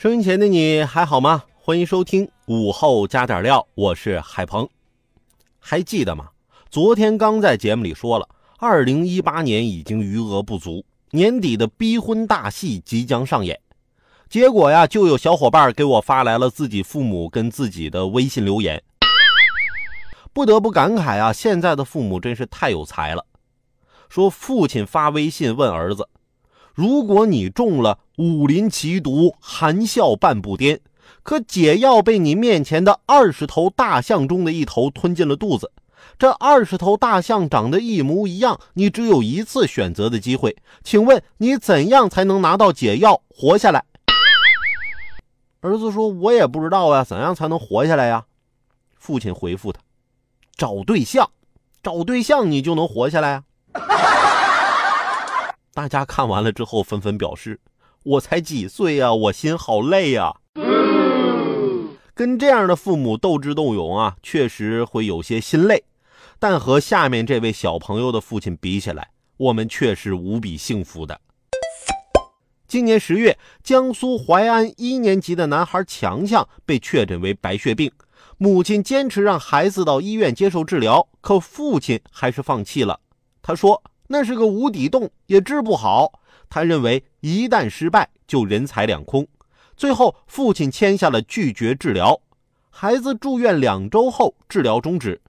收音前的你还好吗？欢迎收听午后加点料，我是海鹏。还记得吗？昨天刚在节目里说了，二零一八年已经余额不足，年底的逼婚大戏即将上演。结果呀，就有小伙伴给我发来了自己父母跟自己的微信留言。不得不感慨啊，现在的父母真是太有才了。说父亲发微信问儿子。如果你中了武林奇毒，含笑半步癫，可解药被你面前的二十头大象中的一头吞进了肚子，这二十头大象长得一模一样，你只有一次选择的机会，请问你怎样才能拿到解药活下来？儿子说：“我也不知道呀，怎样才能活下来呀？”父亲回复他：“找对象，找对象你就能活下来啊。”大家看完了之后，纷纷表示：“我才几岁呀，我心好累呀。”跟这样的父母斗智斗勇啊，确实会有些心累。但和下面这位小朋友的父亲比起来，我们却是无比幸福的。今年十月，江苏淮安一年级的男孩强强被确诊为白血病，母亲坚持让孩子到医院接受治疗，可父亲还是放弃了。他说。那是个无底洞，也治不好。他认为一旦失败就人财两空。最后，父亲签下了拒绝治疗。孩子住院两周后，治疗终止。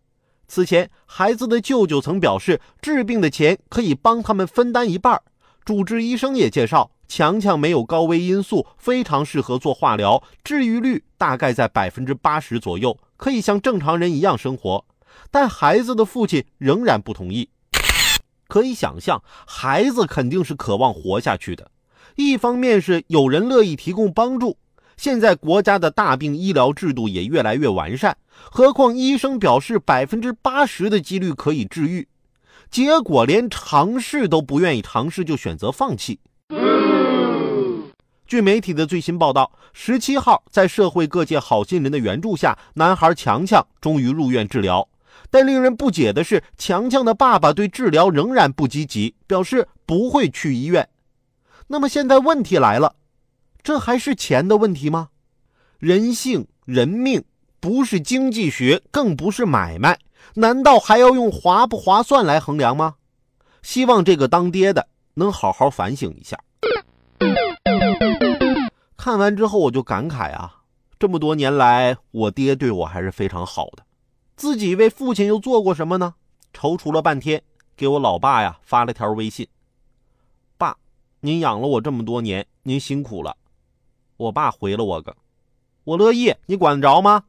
此前，孩子的舅舅曾表示，治病的钱可以帮他们分担一半。主治医生也介绍，强强没有高危因素，非常适合做化疗，治愈率大概在百分之八十左右，可以像正常人一样生活。但孩子的父亲仍然不同意。可以想象，孩子肯定是渴望活下去的。一方面是有人乐意提供帮助，现在国家的大病医疗制度也越来越完善。何况医生表示百分之八十的几率可以治愈，结果连尝试都不愿意尝试就选择放弃。据媒体的最新报道，十七号在社会各界好心人的援助下，男孩强强终于入院治疗。但令人不解的是，强强的爸爸对治疗仍然不积极，表示不会去医院。那么现在问题来了，这还是钱的问题吗？人性、人命不是经济学，更不是买卖，难道还要用划不划算来衡量吗？希望这个当爹的能好好反省一下。看完之后我就感慨啊，这么多年来，我爹对我还是非常好的。自己为父亲又做过什么呢？踌躇了半天，给我老爸呀发了条微信：“爸，您养了我这么多年，您辛苦了。”我爸回了我个：“我乐意，你管得着吗？”